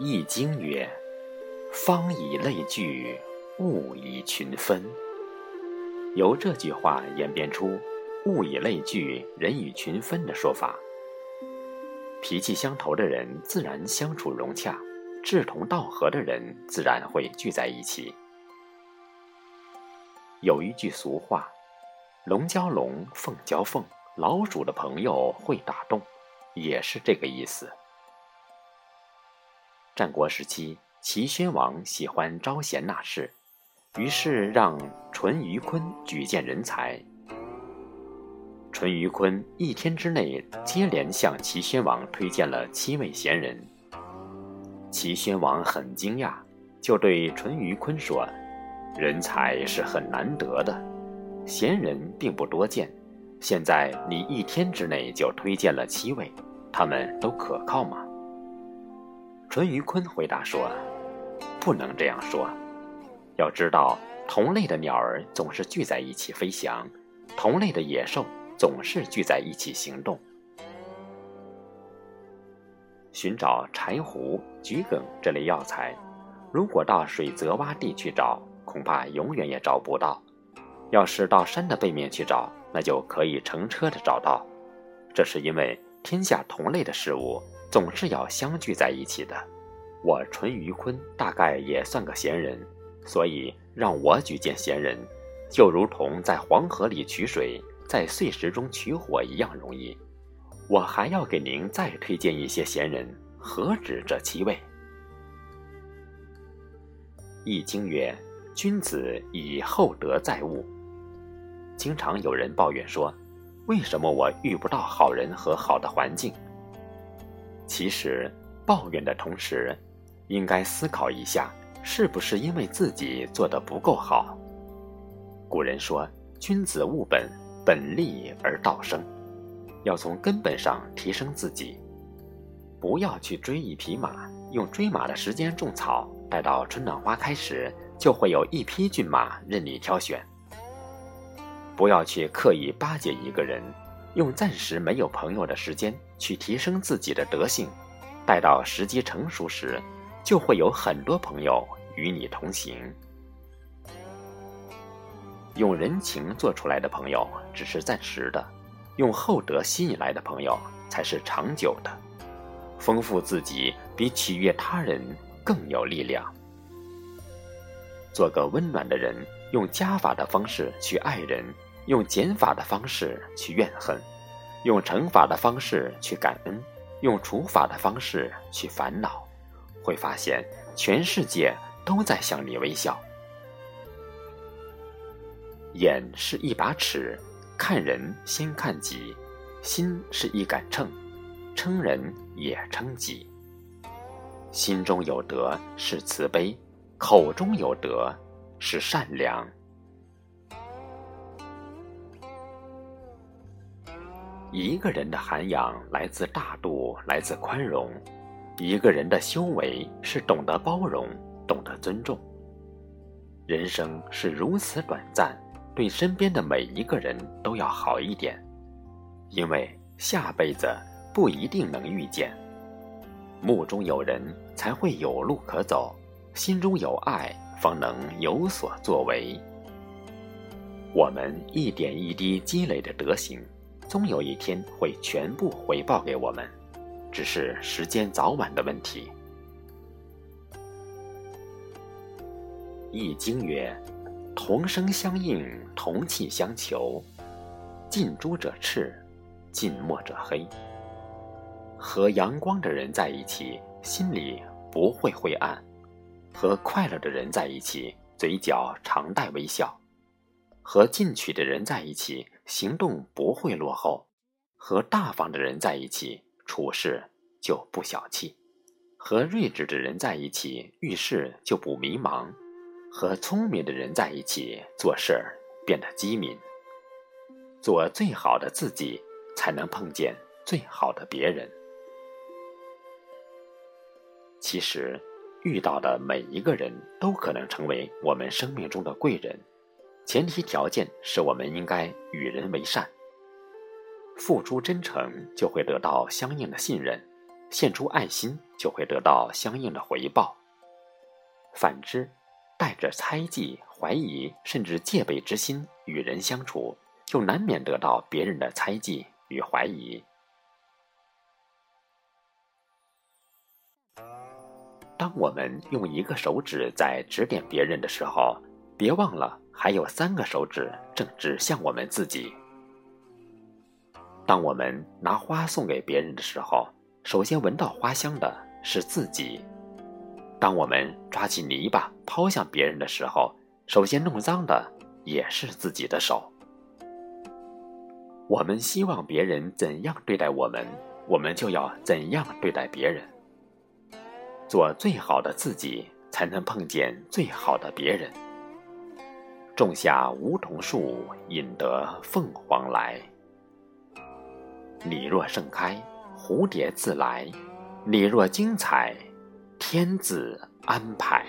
易经》曰：“方以类聚，物以群分。”由这句话演变出“物以类聚，人以群分”的说法。脾气相投的人自然相处融洽，志同道合的人自然会聚在一起。有一句俗话：“龙交龙，凤交凤，老鼠的朋友会打洞”，也是这个意思。战国时期，齐宣王喜欢招贤纳士，于是让淳于髡举荐人才。淳于髡一天之内接连向齐宣王推荐了七位贤人。齐宣王很惊讶，就对淳于髡说：“人才是很难得的，贤人并不多见。现在你一天之内就推荐了七位，他们都可靠吗？”淳于髡回答说：“不能这样说。要知道，同类的鸟儿总是聚在一起飞翔，同类的野兽总是聚在一起行动。寻找柴胡、桔梗这类药材，如果到水泽洼地去找，恐怕永远也找不到；要是到山的背面去找，那就可以乘车的找到。这是因为天下同类的事物。”总是要相聚在一起的。我淳于髡大概也算个闲人，所以让我举荐闲人，就如同在黄河里取水，在碎石中取火一样容易。我还要给您再推荐一些闲人，何止这七位？《易经》曰：“君子以厚德载物。”经常有人抱怨说：“为什么我遇不到好人和好的环境？”其实，抱怨的同时，应该思考一下，是不是因为自己做的不够好。古人说：“君子务本，本立而道生。”要从根本上提升自己，不要去追一匹马，用追马的时间种草，待到春暖花开时，就会有一匹骏马任你挑选。不要去刻意巴结一个人。用暂时没有朋友的时间去提升自己的德性，待到时机成熟时，就会有很多朋友与你同行。用人情做出来的朋友只是暂时的，用厚德吸引来的朋友才是长久的。丰富自己比取悦他人更有力量。做个温暖的人，用加法的方式去爱人。用减法的方式去怨恨，用乘法的方式去感恩，用除法的方式去烦恼，会发现全世界都在向你微笑。眼是一把尺，看人先看己；心是一杆秤，称人也称己。心中有德是慈悲，口中有德是善良。一个人的涵养来自大度，来自宽容；一个人的修为是懂得包容，懂得尊重。人生是如此短暂，对身边的每一个人都要好一点，因为下辈子不一定能遇见。目中有人，才会有路可走；心中有爱，方能有所作为。我们一点一滴积累的德行。终有一天会全部回报给我们，只是时间早晚的问题。《易经》曰：“同声相应，同气相求。近朱者赤，近墨者黑。”和阳光的人在一起，心里不会灰暗；和快乐的人在一起，嘴角常带微笑；和进取的人在一起。行动不会落后，和大方的人在一起，处事就不小气；和睿智的人在一起，遇事就不迷茫；和聪明的人在一起，做事儿变得机敏。做最好的自己，才能碰见最好的别人。其实，遇到的每一个人都可能成为我们生命中的贵人。前提条件是我们应该与人为善，付出真诚就会得到相应的信任，献出爱心就会得到相应的回报。反之，带着猜忌、怀疑甚至戒备之心与人相处，就难免得到别人的猜忌与怀疑。当我们用一个手指在指点别人的时候，别忘了还有三个手指正指向我们自己。当我们拿花送给别人的时候，首先闻到花香的是自己；当我们抓起泥巴抛向别人的时候，首先弄脏的也是自己的手。我们希望别人怎样对待我们，我们就要怎样对待别人。做最好的自己，才能碰见最好的别人。种下梧桐树，引得凤凰来。你若盛开，蝴蝶自来；你若精彩，天自安排。